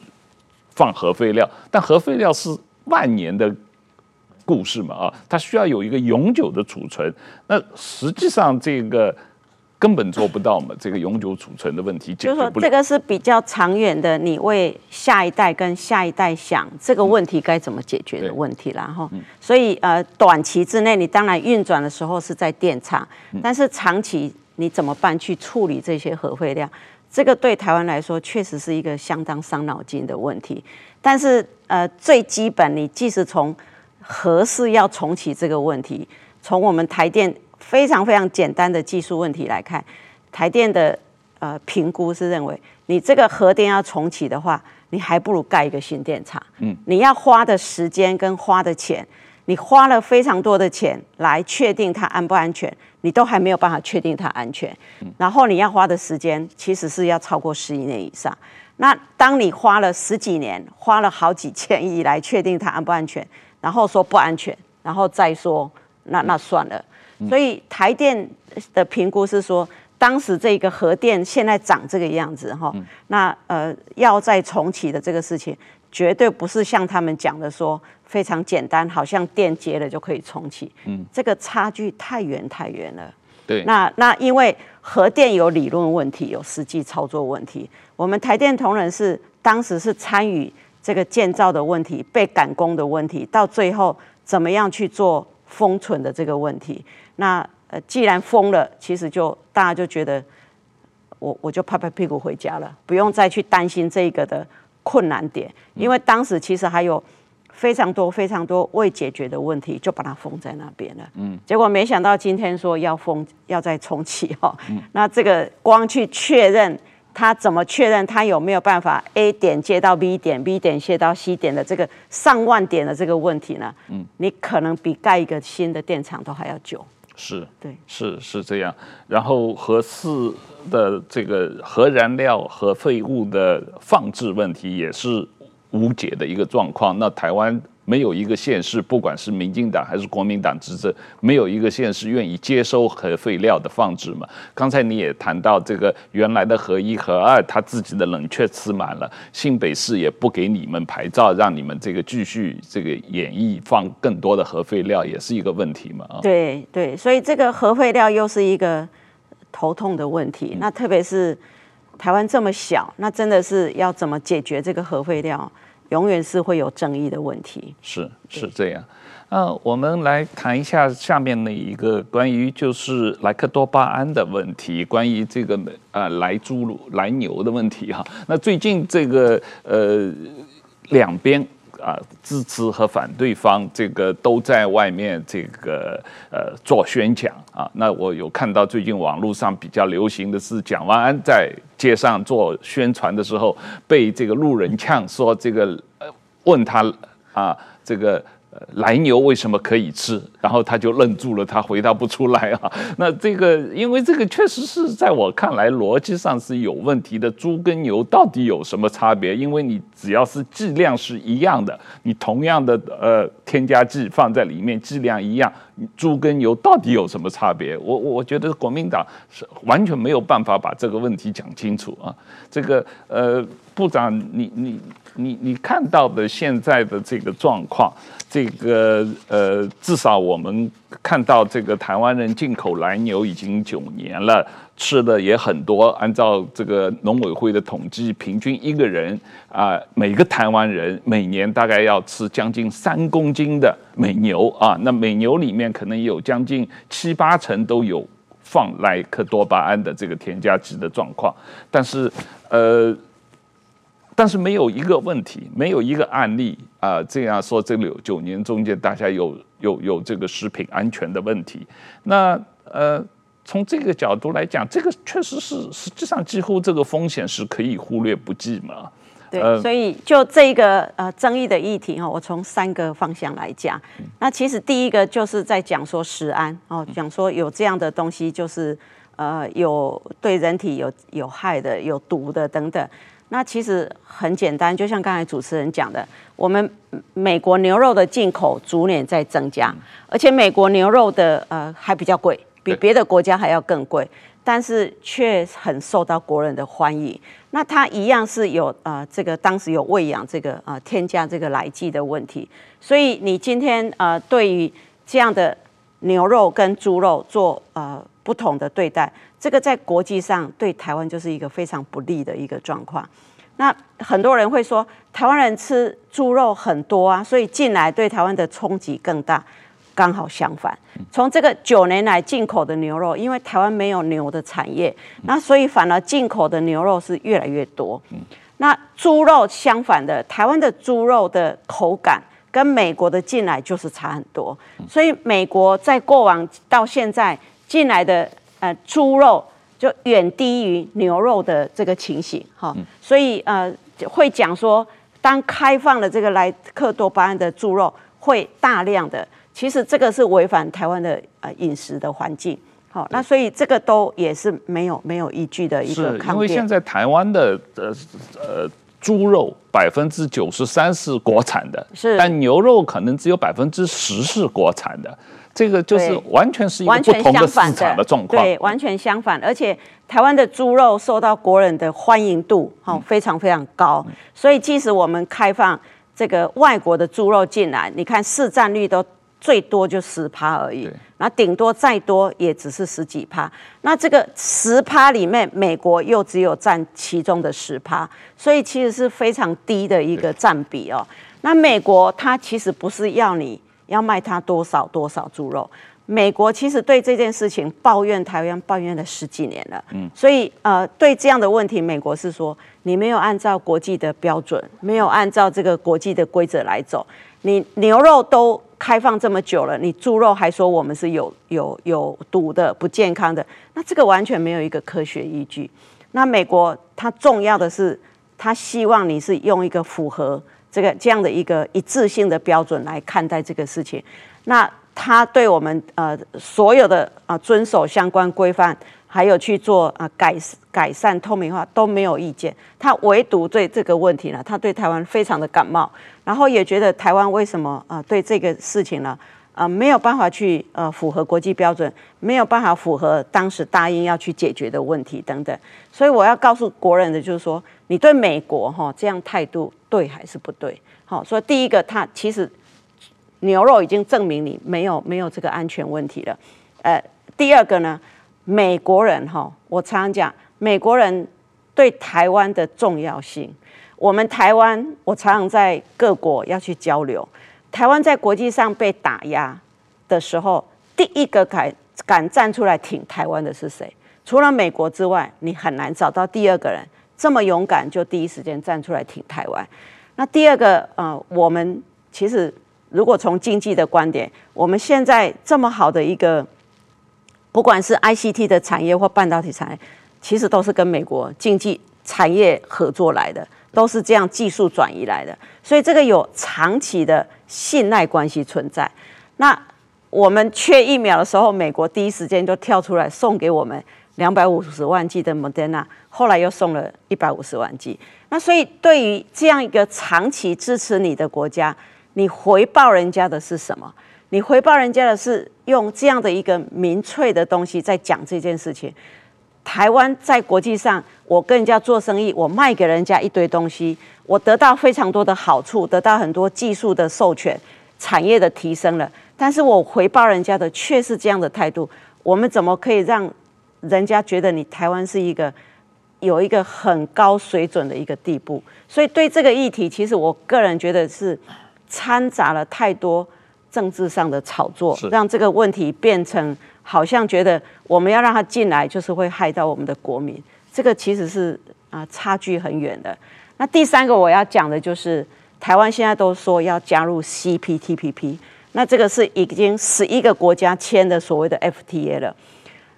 放核废料，但核废料是万年的故事嘛啊，它需要有一个永久的储存。那实际上这个根本做不到嘛，这个永久储存的问题解决不了。就是说，这个是比较长远的，你为下一代跟下一代想这个问题该怎么解决的问题啦哈。所以呃，短期之内你当然运转的时候是在电厂，但是长期你怎么办去处理这些核废料？这个对台湾来说确实是一个相当伤脑筋的问题，但是呃，最基本，你即使从核事要重启这个问题，从我们台电非常非常简单的技术问题来看，台电的呃评估是认为，你这个核电要重启的话，你还不如盖一个新电厂。嗯，你要花的时间跟花的钱，你花了非常多的钱来确定它安不安全。你都还没有办法确定它安全，然后你要花的时间其实是要超过十一年以上。那当你花了十几年，花了好几千亿来确定它安不安全，然后说不安全，然后再说那那算了。所以台电的评估是说，当时这个核电现在长这个样子哈，那呃要再重启的这个事情，绝对不是像他们讲的说。非常简单，好像电接了就可以重启。嗯，这个差距太远太远了。对，那那因为核电有理论问题，有实际操作问题。我们台电同仁是当时是参与这个建造的问题，被赶工的问题，到最后怎么样去做封存的这个问题。那呃，既然封了，其实就大家就觉得我我就拍拍屁股回家了，不用再去担心这个的困难点，因为当时其实还有。非常多非常多未解决的问题，就把它封在那边了。嗯，结果没想到今天说要封，要再重启哈。嗯，那这个光去确认，他怎么确认他有没有办法 A 点接到 B 点，B 点接到 C 点的这个上万点的这个问题呢？嗯，你可能比盖一个新的电厂都还要久。是，对，是是这样。然后核四的这个核燃料和废物的放置问题也是。无解的一个状况。那台湾没有一个县市，不管是民进党还是国民党执政，没有一个县市愿意接收核废料的放置嘛？刚才你也谈到这个原来的核一、核二，它自己的冷却池满了，新北市也不给你们牌照，让你们这个继续这个演绎放更多的核废料，也是一个问题嘛？啊，对对，所以这个核废料又是一个头痛的问题。那特别是台湾这么小，那真的是要怎么解决这个核废料？永远是会有争议的问题，是是这样。那我们来谈一下下面的一个关于就是莱克多巴胺的问题，关于这个呃莱猪莱牛的问题哈。那最近这个呃两边。啊，支持和反对方这个都在外面这个呃做宣讲啊。那我有看到最近网络上比较流行的是蒋万安在街上做宣传的时候，被这个路人呛说这个呃问他啊这个。莱牛为什么可以吃？然后他就愣住了，他回答不出来啊。那这个，因为这个确实是在我看来逻辑上是有问题的。猪跟牛到底有什么差别？因为你只要是剂量是一样的，你同样的呃添加剂放在里面，剂量一样，猪跟牛到底有什么差别？我我觉得国民党是完全没有办法把这个问题讲清楚啊。这个呃，部长，你你。你你看到的现在的这个状况，这个呃，至少我们看到这个台湾人进口蓝牛已经九年了，吃的也很多。按照这个农委会的统计，平均一个人啊、每个台湾人每年大概要吃将近三公斤的美牛啊。那美牛里面可能有将近七八成都有放莱克多巴胺的这个添加剂的状况，但是呃。但是没有一个问题，没有一个案例啊、呃，这样说这里有九年中间大家有有有这个食品安全的问题。那呃，从这个角度来讲，这个确实是实际上几乎这个风险是可以忽略不计嘛。对，呃、所以就这一个呃争议的议题哈，我从三个方向来讲。那其实第一个就是在讲说食安哦，讲说有这样的东西就是呃有对人体有有害的、有毒的等等。那其实很简单，就像刚才主持人讲的，我们美国牛肉的进口逐年在增加，而且美国牛肉的呃还比较贵，比别的国家还要更贵，但是却很受到国人的欢迎。那它一样是有呃这个当时有喂养这个呃添加这个来剂的问题，所以你今天呃对于这样的牛肉跟猪肉做呃不同的对待。这个在国际上对台湾就是一个非常不利的一个状况。那很多人会说，台湾人吃猪肉很多啊，所以进来对台湾的冲击更大。刚好相反，从这个九年来进口的牛肉，因为台湾没有牛的产业，那所以反而进口的牛肉是越来越多。那猪肉相反的，台湾的猪肉的口感跟美国的进来就是差很多。所以美国在过往到现在进来的。呃，猪肉就远低于牛肉的这个情形，哈、嗯，所以呃会讲说，当开放了这个莱克多巴胺的猪肉，会大量的，其实这个是违反台湾的呃饮食的环境，好，那所以这个都也是没有没有依据的一个抗辩。因为现在台湾的呃呃猪肉百分之九十三是国产的，是，但牛肉可能只有百分之十是国产的。这个就是完全是一个不同的市场的状况，对，完全相反。而且台湾的猪肉受到国人的欢迎度，哈，非常非常高。所以即使我们开放这个外国的猪肉进来，你看市占率都最多就十趴而已，那顶多再多也只是十几趴。那这个十趴里面，美国又只有占其中的十趴，所以其实是非常低的一个占比哦。那美国它其实不是要你。要卖它多少多少猪肉？美国其实对这件事情抱怨台湾抱怨了十几年了，嗯，所以呃，对这样的问题，美国是说你没有按照国际的标准，没有按照这个国际的规则来走，你牛肉都开放这么久了，你猪肉还说我们是有有有毒的、不健康的，那这个完全没有一个科学依据。那美国它重要的是，它希望你是用一个符合这个这样的一个一致性的标准来看待这个事情，那。它对我们呃所有的啊遵守相关规范，还有去做啊改改善透明化都没有意见。他唯独对这个问题呢，他对台湾非常的感冒，然后也觉得台湾为什么啊对这个事情呢啊没有办法去呃符合国际标准，没有办法符合当时答应要去解决的问题等等。所以我要告诉国人的就是说，你对美国哈这样态度对还是不对？好，所以第一个他其实。牛肉已经证明你没有没有这个安全问题了，呃，第二个呢，美国人哈，我常常讲美国人对台湾的重要性，我们台湾我常常在各国要去交流，台湾在国际上被打压的时候，第一个敢敢站出来挺台湾的是谁？除了美国之外，你很难找到第二个人这么勇敢，就第一时间站出来挺台湾。那第二个，呃，我们其实。如果从经济的观点，我们现在这么好的一个，不管是 ICT 的产业或半导体产业，其实都是跟美国经济产业合作来的，都是这样技术转移来的，所以这个有长期的信赖关系存在。那我们缺疫苗的时候，美国第一时间就跳出来送给我们两百五十万剂的 Moderna，后来又送了一百五十万剂。那所以对于这样一个长期支持你的国家，你回报人家的是什么？你回报人家的是用这样的一个民粹的东西在讲这件事情。台湾在国际上，我跟人家做生意，我卖给人家一堆东西，我得到非常多的好处，得到很多技术的授权，产业的提升了。但是我回报人家的却是这样的态度。我们怎么可以让人家觉得你台湾是一个有一个很高水准的一个地步？所以对这个议题，其实我个人觉得是。掺杂了太多政治上的炒作，让这个问题变成好像觉得我们要让他进来，就是会害到我们的国民。这个其实是啊差距很远的。那第三个我要讲的就是，台湾现在都说要加入 CPTPP，那这个是已经十一个国家签的所谓的 FTA 了。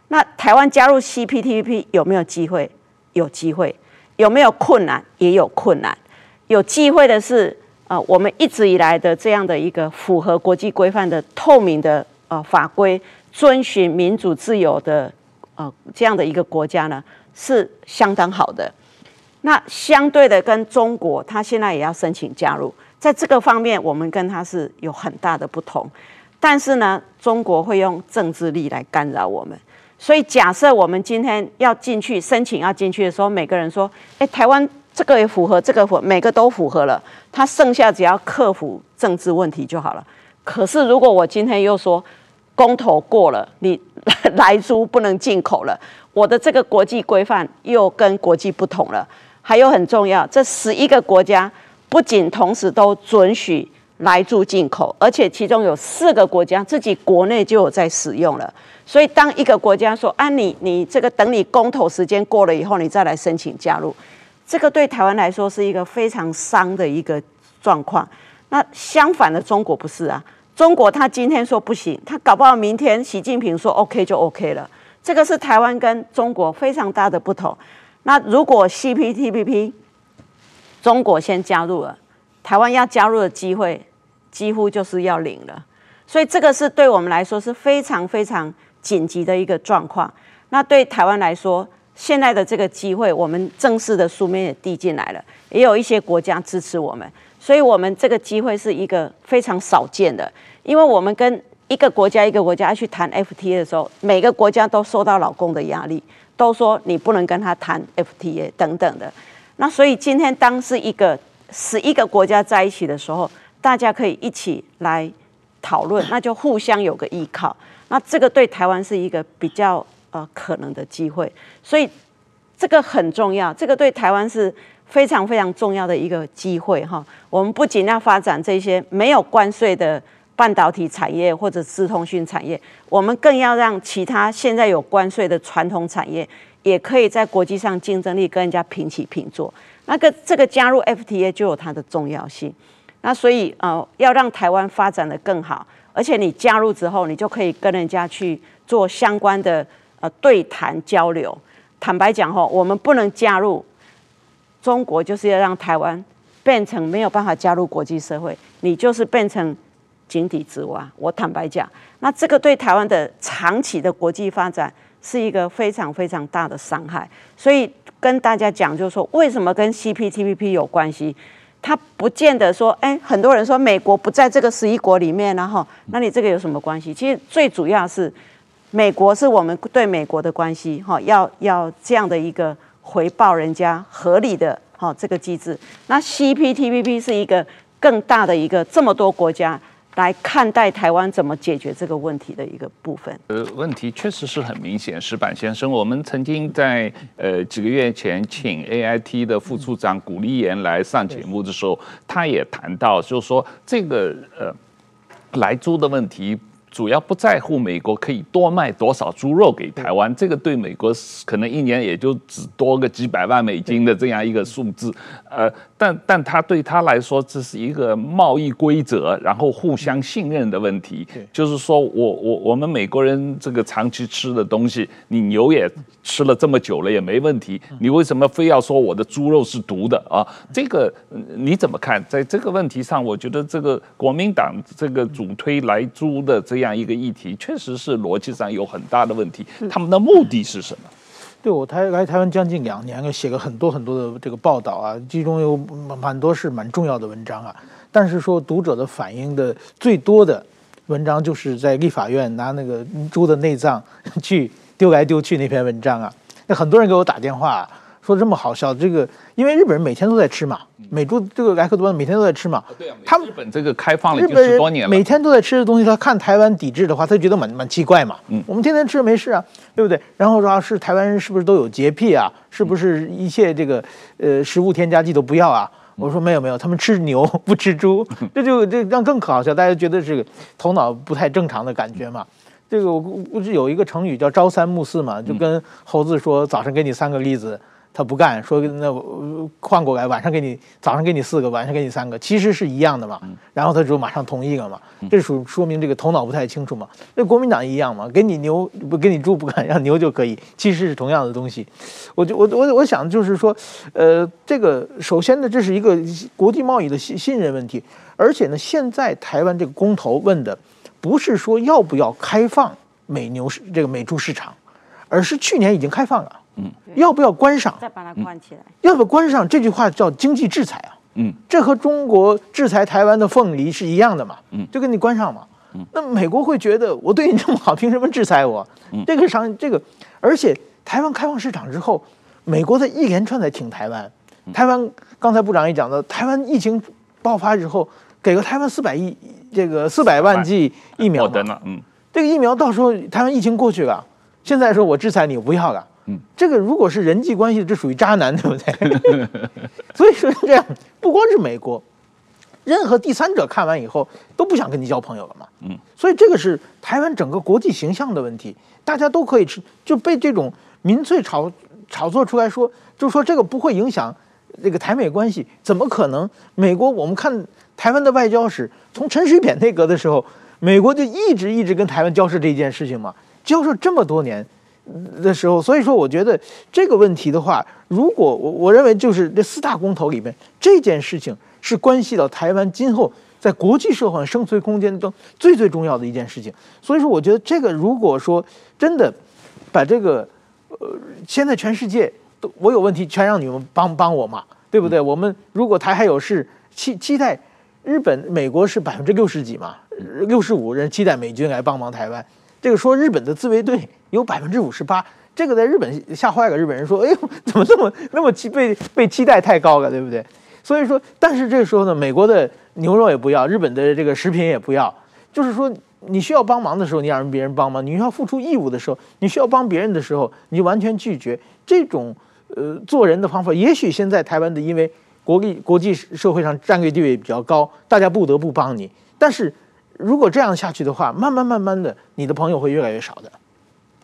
那台湾加入 CPTPP 有没有机会？有机会。有没有困难？也有困难。有机会的是。啊，我们一直以来的这样的一个符合国际规范的透明的呃法规，遵循民主自由的呃这样的一个国家呢，是相当好的。那相对的，跟中国，他现在也要申请加入，在这个方面，我们跟他是有很大的不同。但是呢，中国会用政治力来干扰我们。所以，假设我们今天要进去申请要进去的时候，每个人说：“哎，台湾。”这个也符合，这个符每个都符合了，他剩下只要克服政治问题就好了。可是如果我今天又说公投过了，你莱猪不能进口了，我的这个国际规范又跟国际不同了。还有很重要，这十一个国家不仅同时都准许莱猪进口，而且其中有四个国家自己国内就有在使用了。所以当一个国家说啊，你你这个等你公投时间过了以后，你再来申请加入。这个对台湾来说是一个非常伤的一个状况。那相反的，中国不是啊。中国他今天说不行，他搞不好明天习近平说 OK 就 OK 了。这个是台湾跟中国非常大的不同。那如果 CPTPP 中国先加入了，台湾要加入的机会几乎就是要零了。所以这个是对我们来说是非常非常紧急的一个状况。那对台湾来说，现在的这个机会，我们正式的书面也递进来了，也有一些国家支持我们，所以我们这个机会是一个非常少见的。因为我们跟一个国家一个国家去谈 FTA 的时候，每个国家都受到老公的压力，都说你不能跟他谈 FTA 等等的。那所以今天当是一个十一个国家在一起的时候，大家可以一起来讨论，那就互相有个依靠。那这个对台湾是一个比较。可能的机会，所以这个很重要，这个对台湾是非常非常重要的一个机会哈。我们不仅要发展这些没有关税的半导体产业或者资通讯产业，我们更要让其他现在有关税的传统产业，也可以在国际上竞争力跟人家平起平坐。那个这个加入 FTA 就有它的重要性。那所以呃，要让台湾发展得更好，而且你加入之后，你就可以跟人家去做相关的呃对谈交流。坦白讲吼，我们不能加入中国，就是要让台湾变成没有办法加入国际社会，你就是变成。井底之蛙，我坦白讲，那这个对台湾的长期的国际发展是一个非常非常大的伤害。所以跟大家讲，就是说，为什么跟 CPTPP 有关系？它不见得说，哎，很多人说美国不在这个十一国里面，然后，那你这个有什么关系？其实最主要是美国是我们对美国的关系，哈，要要这样的一个回报人家合理的哈这个机制。那 CPTPP 是一个更大的一个这么多国家。来看待台湾怎么解决这个问题的一个部分。呃，问题确实是很明显。石板先生，我们曾经在呃几个月前请 AIT 的副处长古立言来上节目的时候，他也谈到，就是说这个呃莱猪的问题。主要不在乎美国可以多卖多少猪肉给台湾，这个对美国可能一年也就只多个几百万美金的这样一个数字，呃，但但他对他来说这是一个贸易规则，然后互相信任的问题。就是说我我我们美国人这个长期吃的东西，你牛也吃了这么久了也没问题，你为什么非要说我的猪肉是毒的啊？这个你怎么看？在这个问题上，我觉得这个国民党这个主推来猪的这样。这样一个议题，确实是逻辑上有很大的问题。他们的目的是什么？对，我台来台湾将近两年，写了很多很多的这个报道啊，其中有蛮多是蛮重要的文章啊。但是说读者的反应的最多的文章，就是在立法院拿那个猪的内脏去丢来丢去那篇文章啊。那很多人给我打电话啊。说这么好笑，这个因为日本人每天都在吃嘛，美猪这个莱克多巴每天都在吃嘛。对啊，他们日本这个开放了已经十多年了，每天都在吃的东西，他看台湾抵制的话，他觉得蛮蛮奇怪嘛。嗯，我们天天吃没事啊，对不对？然后说是台湾人是不是都有洁癖啊？是不是一切这个呃食物添加剂都不要啊？我说没有没有，他们吃牛 不吃猪，这就这让更可好笑，大家觉得这个头脑不太正常的感觉嘛。这个我估计有一个成语叫朝三暮四嘛，就跟猴子说早上给你三个栗子。他不干，说那换过来，晚上给你，早上给你四个，晚上给你三个，其实是一样的嘛。然后他就马上同意了嘛，这属说明这个头脑不太清楚嘛。那国民党一样嘛，给你牛不给你猪不干，让牛就可以，其实是同样的东西。我就我我我想就是说，呃，这个首先呢，这是一个国际贸易的信信任问题，而且呢，现在台湾这个公投问的不是说要不要开放美牛市这个美猪市场，而是去年已经开放了。嗯，要不要关上？再把它关起来。要不要关上？这句话叫经济制裁啊。嗯，这和中国制裁台湾的凤梨是一样的嘛。嗯，就跟你关上嘛。嗯，那美国会觉得我对你这么好，凭什么制裁我？嗯，这个商这个，而且台湾开放市场之后，美国在一连串在挺台湾。台湾刚才部长也讲到，台湾疫情爆发之后，给了台湾四百亿这个四百万剂疫苗。嗯，这个疫苗到时候台湾疫情过去了，现在说我制裁你，我不要了。嗯，这个如果是人际关系，这属于渣男，对不对？所以说这样，不光是美国，任何第三者看完以后都不想跟你交朋友了嘛。嗯，所以这个是台湾整个国际形象的问题，大家都可以吃，就被这种民粹炒炒作出来说，就说这个不会影响这个台美关系，怎么可能？美国我们看台湾的外交史，从陈水扁内阁的时候，美国就一直一直跟台湾交涉这件事情嘛，交涉这么多年。的时候，所以说我觉得这个问题的话，如果我我认为就是这四大公投里面这件事情是关系到台湾今后在国际社会生存空间中最最重要的一件事情。所以说，我觉得这个如果说真的把这个呃，现在全世界都我有问题，全让你们帮帮我嘛，对不对？我们如果台海有事，期期待日本、美国是百分之六十几嘛，六十五人期待美军来帮忙台湾。这个说日本的自卫队有百分之五十八，这个在日本吓坏了日本人，说：“哎呦，怎么这么那么期被被期待太高了，对不对？”所以说，但是这个时候呢，美国的牛肉也不要，日本的这个食品也不要，就是说你需要帮忙的时候，你让别人帮忙；你需要付出义务的时候，你需要帮别人的时候，你就完全拒绝。这种呃做人的方法，也许现在台湾的因为国际国际社会上战略地位比较高，大家不得不帮你，但是。如果这样下去的话，慢慢慢慢的，你的朋友会越来越少的。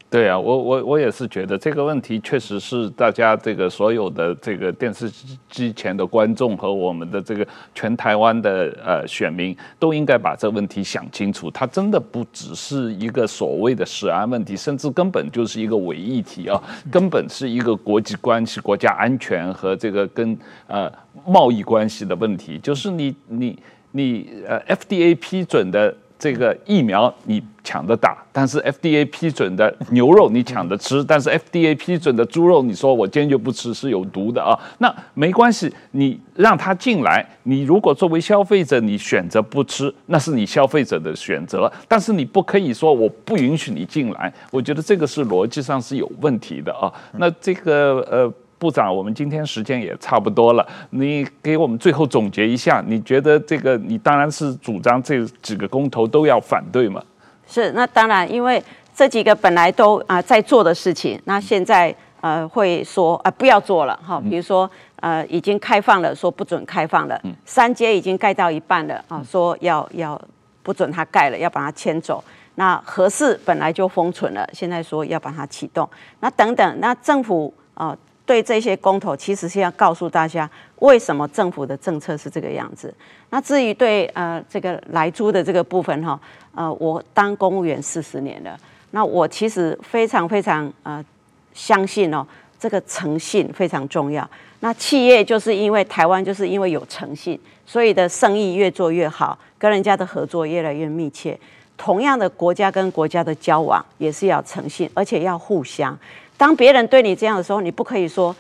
对啊，我我我也是觉得这个问题确实是大家这个所有的这个电视机前的观众和我们的这个全台湾的呃选民都应该把这个问题想清楚。它真的不只是一个所谓的食安问题，甚至根本就是一个伪议题啊，根本是一个国际关系、国家安全和这个跟呃贸易关系的问题。就是你你你呃 FDA 批准的。这个疫苗你抢着打，但是 FDA 批准的牛肉你抢着吃，但是 FDA 批准的猪肉你说我坚决不吃是有毒的啊，那没关系，你让他进来，你如果作为消费者你选择不吃，那是你消费者的选择，但是你不可以说我不允许你进来，我觉得这个是逻辑上是有问题的啊，那这个呃。部长，我们今天时间也差不多了，你给我们最后总结一下，你觉得这个你当然是主张这几个公投都要反对嘛？是，那当然，因为这几个本来都啊、呃、在做的事情，那现在呃会说啊、呃、不要做了哈，比如说呃已经开放了，说不准开放了，三阶已经盖到一半了啊，说要要不准他盖了，要把它迁走。那合适本来就封存了，现在说要把它启动，那等等，那政府啊。呃对这些公投，其实是要告诉大家为什么政府的政策是这个样子。那至于对呃这个来租的这个部分哈，呃，我当公务员四十年了，那我其实非常非常呃相信哦，这个诚信非常重要。那企业就是因为台湾就是因为有诚信，所以的生意越做越好，跟人家的合作越来越密切。同样的国家跟国家的交往也是要诚信，而且要互相。当别人对你这样的时候，你不可以说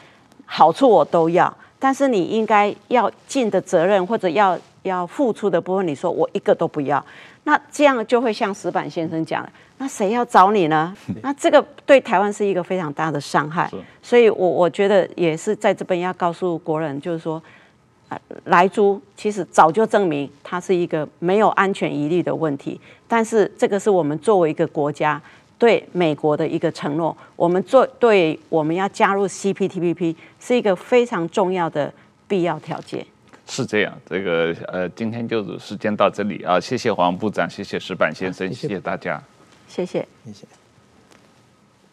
好处我都要，但是你应该要尽的责任或者要要付出的部分，你说我一个都不要，那这样就会像石板先生讲的，那谁要找你呢？那这个对台湾是一个非常大的伤害，所以我我觉得也是在这边要告诉国人，就是说，呃，莱猪其实早就证明它是一个没有安全疑虑的问题，但是这个是我们作为一个国家。对美国的一个承诺，我们做对我们要加入 CPTPP 是一个非常重要的必要条件。是这样，这个呃，今天就时间到这里啊，谢谢黄部长，谢谢石板先生，谢谢大家，谢谢，谢谢。